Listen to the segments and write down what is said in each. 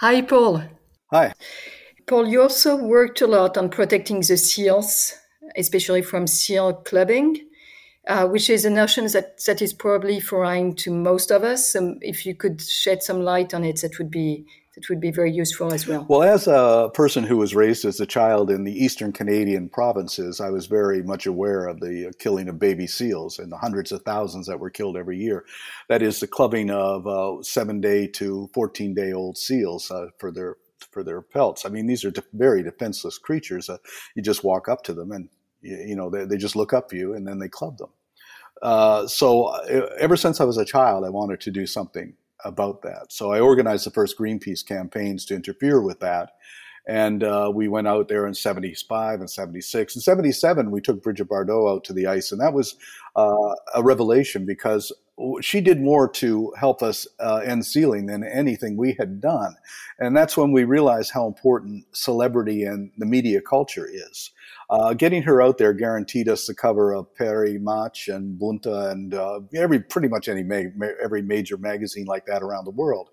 Hi, Paul. Hi. Paul, you also worked a lot on protecting the seals, especially from seal clubbing, uh, which is a notion that, that is probably foreign to most of us. Um, if you could shed some light on it, that would be that would be very useful as well. Well, as a person who was raised as a child in the eastern Canadian provinces, I was very much aware of the killing of baby seals and the hundreds of thousands that were killed every year. That is the clubbing of uh, seven day to 14 day old seals uh, for their for their pelts. I mean, these are de- very defenseless creatures. Uh, you just walk up to them and you, you know they, they, just look up you and then they club them. Uh, so uh, ever since I was a child, I wanted to do something about that. So I organized the first Greenpeace campaigns to interfere with that. And uh, we went out there in 75 and 76. In 77, we took Brigitte Bardot out to the ice. And that was uh, a revelation because she did more to help us uh, end sealing than anything we had done. And that's when we realized how important celebrity and the media culture is. Uh, getting her out there guaranteed us the cover of Paris Match and Bunte and uh, every pretty much any ma- every major magazine like that around the world.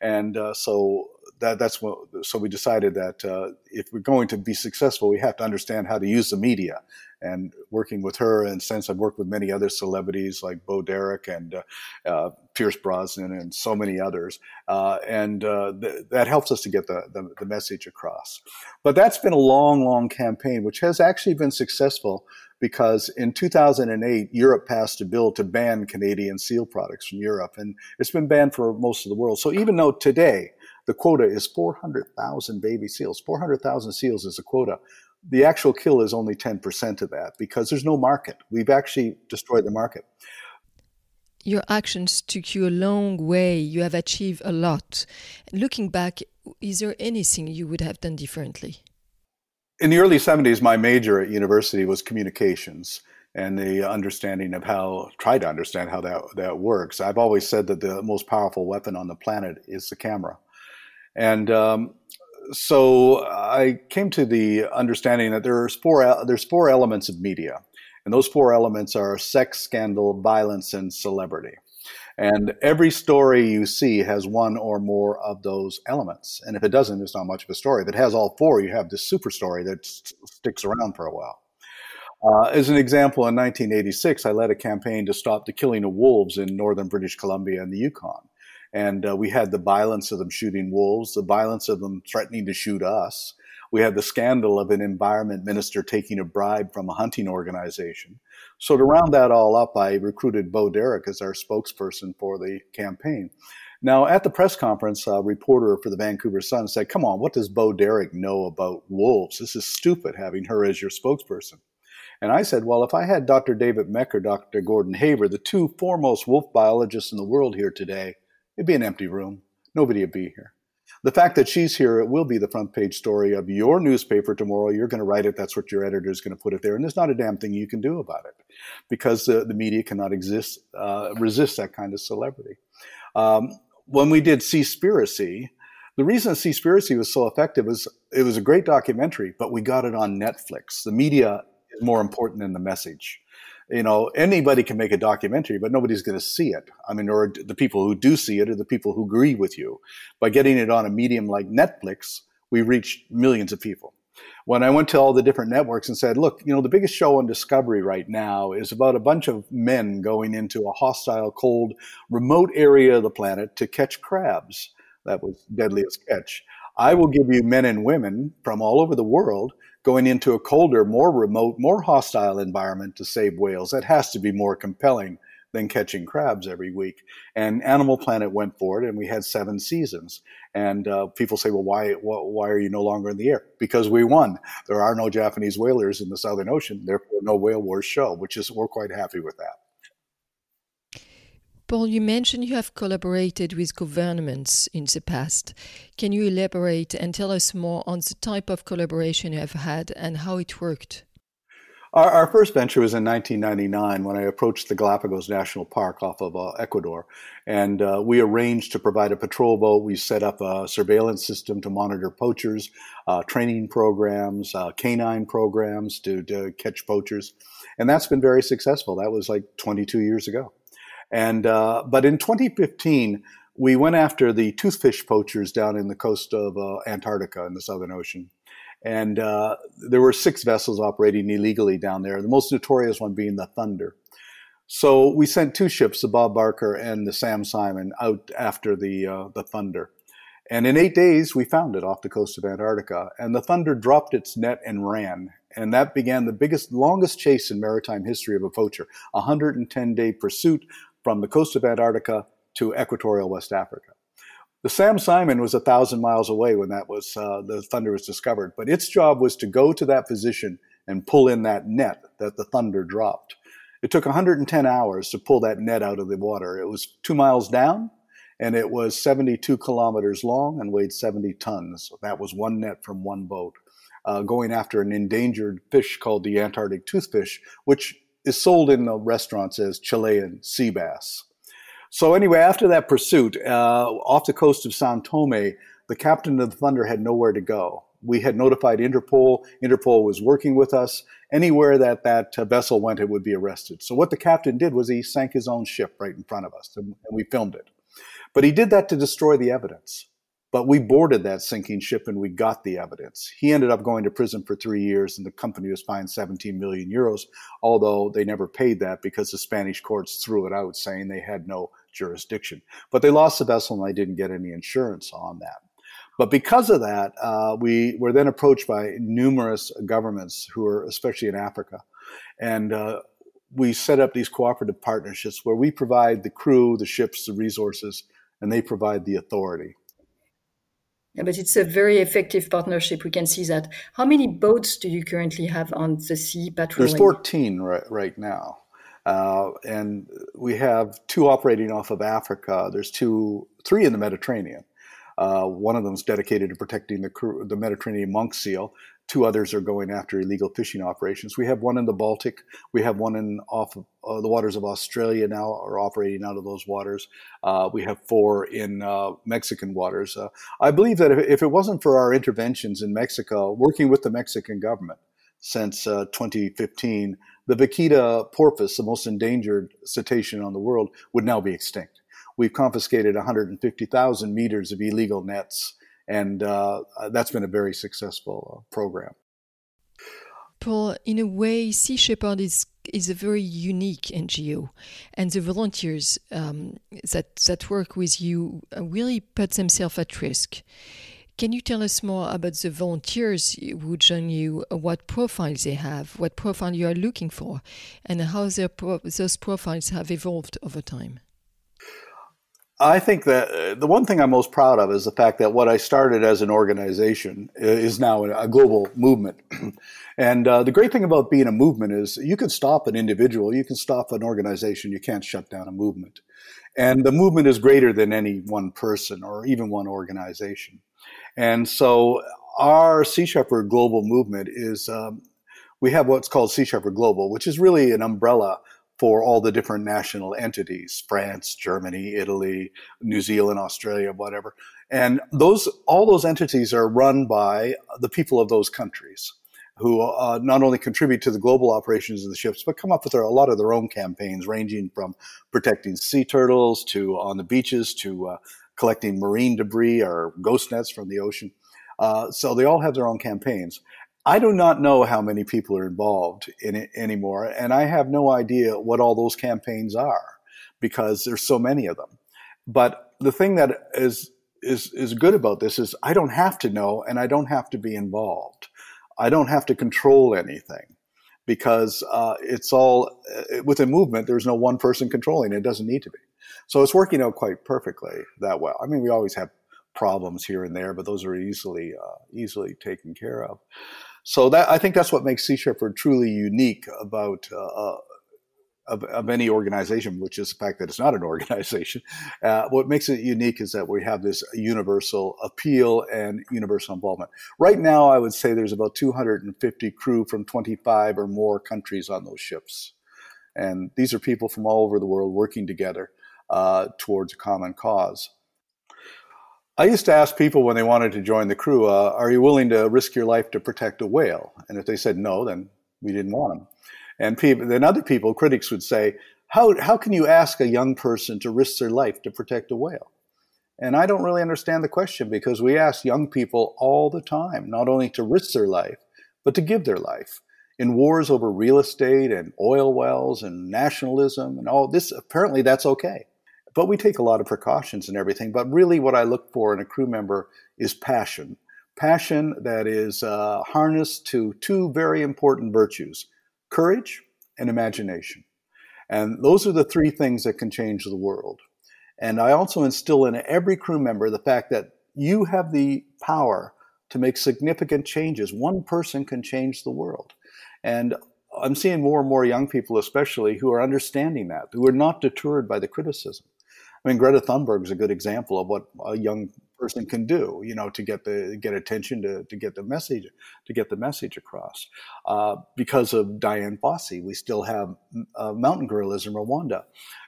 And uh, so that, that's what, so we decided that uh, if we're going to be successful, we have to understand how to use the media. And working with her, and since I've worked with many other celebrities like Bo Derek and uh, uh, Pierce Brosnan and so many others, uh, and uh, th- that helps us to get the, the, the message across. But that's been a long, long campaign, which has actually been successful because in 2008, Europe passed a bill to ban Canadian seal products from Europe, and it's been banned for most of the world. So even though today the quota is 400,000 baby seals. 400,000 seals is a quota. The actual kill is only 10% of that because there's no market. We've actually destroyed the market. Your actions took you a long way. You have achieved a lot. Looking back, is there anything you would have done differently? In the early 70s, my major at university was communications and the understanding of how try to understand how that that works. I've always said that the most powerful weapon on the planet is the camera. And um, so I came to the understanding that there's four there's four elements of media, and those four elements are sex, scandal, violence, and celebrity. And every story you see has one or more of those elements. And if it doesn't, it's not much of a story. If it has all four, you have this super story that sticks around for a while. Uh, as an example, in 1986, I led a campaign to stop the killing of wolves in northern British Columbia and the Yukon. And uh, we had the violence of them shooting wolves, the violence of them threatening to shoot us. We had the scandal of an environment minister taking a bribe from a hunting organization. So to round that all up, I recruited Bo Derek as our spokesperson for the campaign. Now, at the press conference, a reporter for the Vancouver Sun said, Come on, what does Bo Derek know about wolves? This is stupid having her as your spokesperson. And I said, Well, if I had Dr. David Mech or Dr. Gordon Haber, the two foremost wolf biologists in the world here today, It'd be an empty room. Nobody would be here. The fact that she's here, it will be the front page story of your newspaper tomorrow. You're going to write it. That's what your editor is going to put it there. And there's not a damn thing you can do about it because the, the media cannot exist, uh, resist that kind of celebrity. Um, when we did Seaspiracy, the reason Seaspiracy was so effective was it was a great documentary, but we got it on Netflix. The media is more important than the message you know, anybody can make a documentary, but nobody's going to see it. I mean, or the people who do see it are the people who agree with you. By getting it on a medium like Netflix, we reached millions of people. When I went to all the different networks and said, look, you know, the biggest show on Discovery right now is about a bunch of men going into a hostile, cold, remote area of the planet to catch crabs. That was deadliest catch. I will give you men and women from all over the world going into a colder, more remote, more hostile environment to save whales. That has to be more compelling than catching crabs every week. And Animal Planet went for it, and we had seven seasons. And uh, people say, well, why, why are you no longer in the air? Because we won. There are no Japanese whalers in the Southern Ocean, therefore no whale wars show, which is, we're quite happy with that. Paul, you mentioned you have collaborated with governments in the past. Can you elaborate and tell us more on the type of collaboration you have had and how it worked? Our, our first venture was in 1999 when I approached the Galapagos National Park off of uh, Ecuador. And uh, we arranged to provide a patrol boat. We set up a surveillance system to monitor poachers, uh, training programs, uh, canine programs to, to catch poachers. And that's been very successful. That was like 22 years ago. And uh, but in 2015, we went after the toothfish poachers down in the coast of uh, Antarctica in the Southern Ocean. And uh, there were six vessels operating illegally down there, the most notorious one being the Thunder. So we sent two ships, the Bob Barker and the Sam Simon, out after the, uh, the Thunder. And in eight days, we found it off the coast of Antarctica. And the Thunder dropped its net and ran. And that began the biggest, longest chase in maritime history of a poacher, a 110 day pursuit from the coast of Antarctica to equatorial West Africa. The Sam Simon was a thousand miles away when that was uh, the thunder was discovered, but its job was to go to that position and pull in that net that the thunder dropped. It took 110 hours to pull that net out of the water. It was two miles down, and it was 72 kilometers long and weighed 70 tons. That was one net from one boat, uh, going after an endangered fish called the Antarctic toothfish, which is sold in the restaurants as Chilean sea bass. So anyway, after that pursuit, uh, off the coast of Sao Tome, the captain of the Thunder had nowhere to go. We had notified Interpol. Interpol was working with us. Anywhere that that uh, vessel went, it would be arrested. So what the captain did was he sank his own ship right in front of us, and we filmed it. But he did that to destroy the evidence. But we boarded that sinking ship and we got the evidence. He ended up going to prison for three years and the company was fined 17 million euros, although they never paid that because the Spanish courts threw it out saying they had no jurisdiction. But they lost the vessel and they didn't get any insurance on that. But because of that, uh, we were then approached by numerous governments who are, especially in Africa, and uh, we set up these cooperative partnerships where we provide the crew, the ships, the resources, and they provide the authority. Yeah, but it's a very effective partnership. We can see that. How many boats do you currently have on the sea patrolling? There's 14 right, right now. Uh, and we have two operating off of Africa. There's two, three in the Mediterranean. Uh, one of them is dedicated to protecting the, the Mediterranean monk seal. Two others are going after illegal fishing operations. We have one in the Baltic. We have one in off of, uh, the waters of Australia now, are operating out of those waters. Uh, we have four in uh, Mexican waters. Uh, I believe that if, if, it wasn't for our interventions in Mexico, working with the Mexican government since uh, 2015, the Vaquita porpoise, the most endangered cetacean on the world, would now be extinct. We've confiscated 150,000 meters of illegal nets, and uh, that's been a very successful uh, program. Paul, in a way, Sea Shepherd is is a very unique NGO, and the volunteers um, that that work with you really put themselves at risk. Can you tell us more about the volunteers who join you, what profiles they have, what profile you are looking for, and how pro- those profiles have evolved over time? I think that uh, the one thing I'm most proud of is the fact that what I started as an organization is now a global movement. and uh, the great thing about being a movement is you can stop an individual, you can stop an organization, you can't shut down a movement. And the movement is greater than any one person or even one organization. And so our Sea Shepherd global movement is um, we have what's called Sea Shepherd Global, which is really an umbrella for all the different national entities France, Germany, Italy, New Zealand, Australia, whatever. And those all those entities are run by the people of those countries who uh, not only contribute to the global operations of the ships, but come up with their, a lot of their own campaigns, ranging from protecting sea turtles to on the beaches to uh, collecting marine debris or ghost nets from the ocean. Uh, so they all have their own campaigns. I do not know how many people are involved in it anymore, and I have no idea what all those campaigns are because there's so many of them. But the thing that is is is good about this is I don't have to know and I don't have to be involved. I don't have to control anything because uh, it's all uh, with a movement. There's no one person controlling it. It doesn't need to be. So it's working out quite perfectly that well. I mean, we always have problems here and there, but those are easily uh, easily taken care of. So that I think that's what makes Sea Shepherd truly unique about uh, uh, of, of, any organization, which is the fact that it's not an organization. Uh, what makes it unique is that we have this universal appeal and universal involvement. Right now, I would say there's about 250 crew from 25 or more countries on those ships. And these are people from all over the world working together uh, towards a common cause. I used to ask people when they wanted to join the crew, uh, "Are you willing to risk your life to protect a whale?" And if they said no, then we didn't want them. And people, then other people, critics would say, how, how can you ask a young person to risk their life to protect a whale? And I don't really understand the question because we ask young people all the time not only to risk their life, but to give their life. In wars over real estate and oil wells and nationalism and all this, apparently that's okay. But we take a lot of precautions and everything. But really, what I look for in a crew member is passion. Passion that is uh, harnessed to two very important virtues courage and imagination. And those are the three things that can change the world. And I also instill in every crew member the fact that you have the power to make significant changes. One person can change the world. And I'm seeing more and more young people, especially, who are understanding that, who are not deterred by the criticism. I mean, Greta Thunberg is a good example of what a young person can do, you know, to get the get attention, to, to get the message, to get the message across. Uh, because of Dian Fossey, we still have uh, mountain gorillas in Rwanda.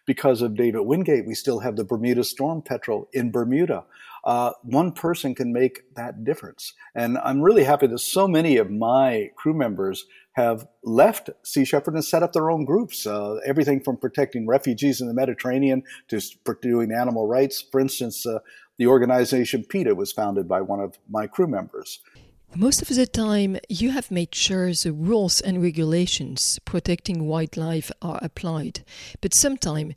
Because of David Wingate, we still have the Bermuda storm petrel in Bermuda. Uh, one person can make that difference, and I'm really happy that so many of my crew members have left Sea Shepherd and set up their own groups. Uh, everything from protecting refugees in the Mediterranean to doing animal rights. For instance, uh, the organization PETA was founded by one of my crew members. Most of the time, you have made sure the rules and regulations protecting wildlife are applied. But sometimes,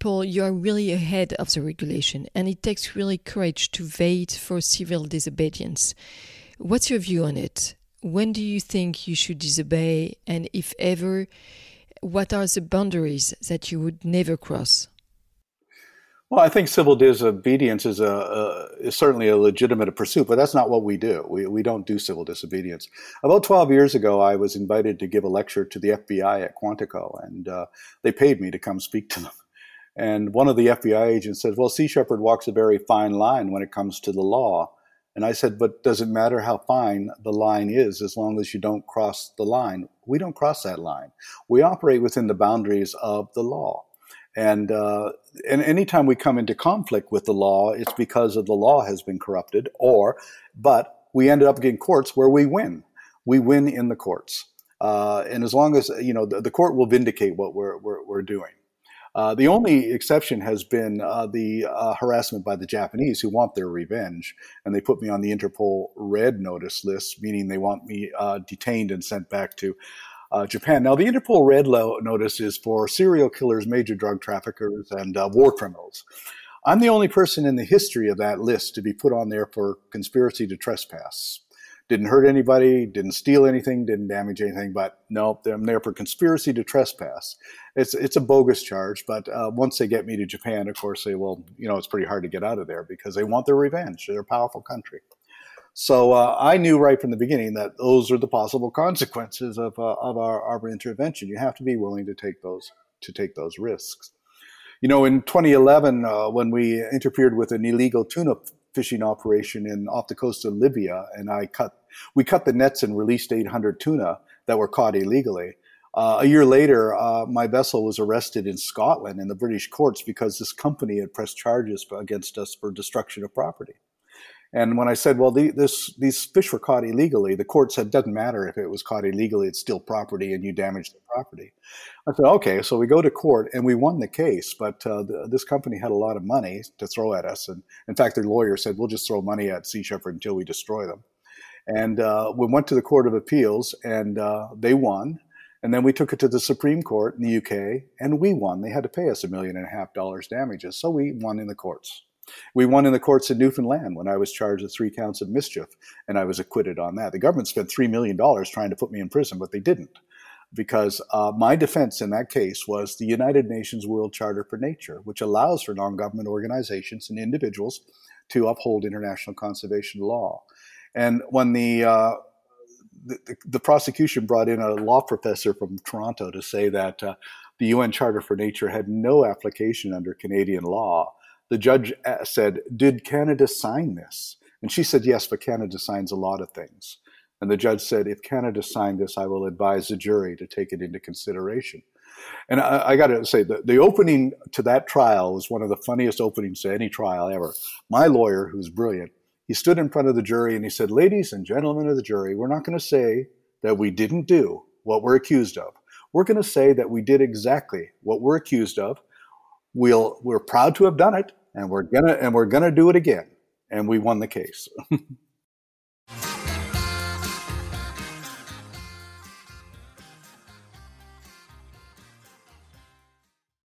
Paul, you are really ahead of the regulation, and it takes really courage to wait for civil disobedience. What's your view on it? when do you think you should disobey? And if ever, what are the boundaries that you would never cross? Well, I think civil disobedience is a, a, is certainly a legitimate pursuit, but that's not what we do. We we don't do civil disobedience. About twelve years ago, I was invited to give a lecture to the FBI at Quantico, and uh, they paid me to come speak to them. And one of the FBI agents said, "Well, Sea Shepherd walks a very fine line when it comes to the law." And I said, but does it matter how fine the line is as long as you don't cross the line? We don't cross that line. We operate within the boundaries of the law. And, uh, and anytime we come into conflict with the law, it's because of the law has been corrupted, or, but we ended up getting courts where we win. We win in the courts. Uh, and as long as, you know, the, the court will vindicate what we're, we're, we're doing. Uh, the only exception has been uh, the uh, harassment by the Japanese who want their revenge. And they put me on the Interpol red notice list, meaning they want me uh, detained and sent back to uh, Japan. Now, the Interpol red notice is for serial killers, major drug traffickers, and war criminals. I'm the only person in the history of that list to be put on there for conspiracy to trespass didn't hurt anybody, didn't steal anything, didn't damage anything. But no, I'm there for conspiracy to trespass. It's it's a bogus charge. But uh, once they get me to Japan, of course, they will. You know, it's pretty hard to get out of there because they want their revenge. They're a powerful country. So uh, I knew right from the beginning that those are the possible consequences of uh, of our, our intervention. You have to be willing to take those to take those risks. You know, in 2011, uh, when we interfered with an illegal tuna fishing operation in off the coast of Libya, and I cut we cut the nets and released 800 tuna that were caught illegally. Uh, a year later, uh, my vessel was arrested in Scotland in the British courts because this company had pressed charges against us for destruction of property. And when I said, well, the, this, these fish were caught illegally, the court said, doesn't matter if it was caught illegally, it's still property and you damaged the property. I said, okay. So we go to court and we won the case, but uh, the, this company had a lot of money to throw at us. And in fact, their lawyer said, we'll just throw money at Sea Shepherd until we destroy them. And uh, we went to the Court of Appeals and uh, they won. And then we took it to the Supreme Court in the UK and we won. They had to pay us a million and a half dollars damages. So we won in the courts. We won in the courts in Newfoundland when I was charged with three counts of mischief, and I was acquitted on that. The government spent $3 million trying to put me in prison, but they didn't. Because uh, my defense in that case was the United Nations World Charter for Nature, which allows for non government organizations and individuals to uphold international conservation law. And when the, uh, the, the, prosecution brought in a law professor from Toronto to say that uh, the UN Charter for Nature had no application under Canadian law, the judge uh, said, Did Canada sign this? And she said, Yes, but Canada signs a lot of things. And the judge said, If Canada signed this, I will advise the jury to take it into consideration. And I, I got to say, the, the opening to that trial was one of the funniest openings to any trial ever. My lawyer, who's brilliant, he stood in front of the jury and he said, Ladies and gentlemen of the jury, we're not going to say that we didn't do what we're accused of. we're going to say that we did exactly what we're accused of. We'll, we're proud to have done it, and we're gonna and we're gonna do it again. And we won the case.